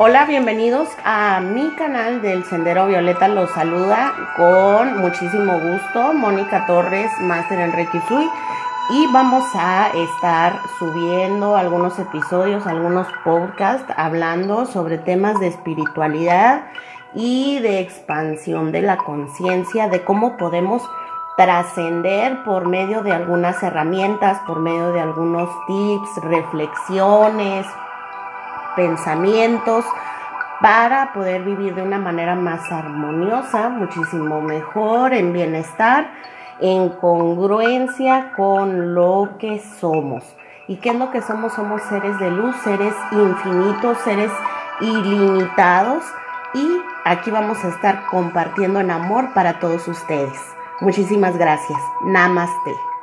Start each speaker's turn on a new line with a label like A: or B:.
A: Hola, bienvenidos a mi canal del Sendero Violeta. Los saluda con muchísimo gusto Mónica Torres, Máster en Reiki. Y vamos a estar subiendo algunos episodios, algunos podcasts hablando sobre temas de espiritualidad y de expansión de la conciencia, de cómo podemos trascender por medio de algunas herramientas, por medio de algunos tips, reflexiones, pensamientos para poder vivir de una manera más armoniosa, muchísimo mejor, en bienestar, en congruencia con lo que somos. ¿Y qué es lo que somos? Somos seres de luz, seres infinitos, seres ilimitados. Y aquí vamos a estar compartiendo en amor para todos ustedes. Muchísimas gracias. Namaste.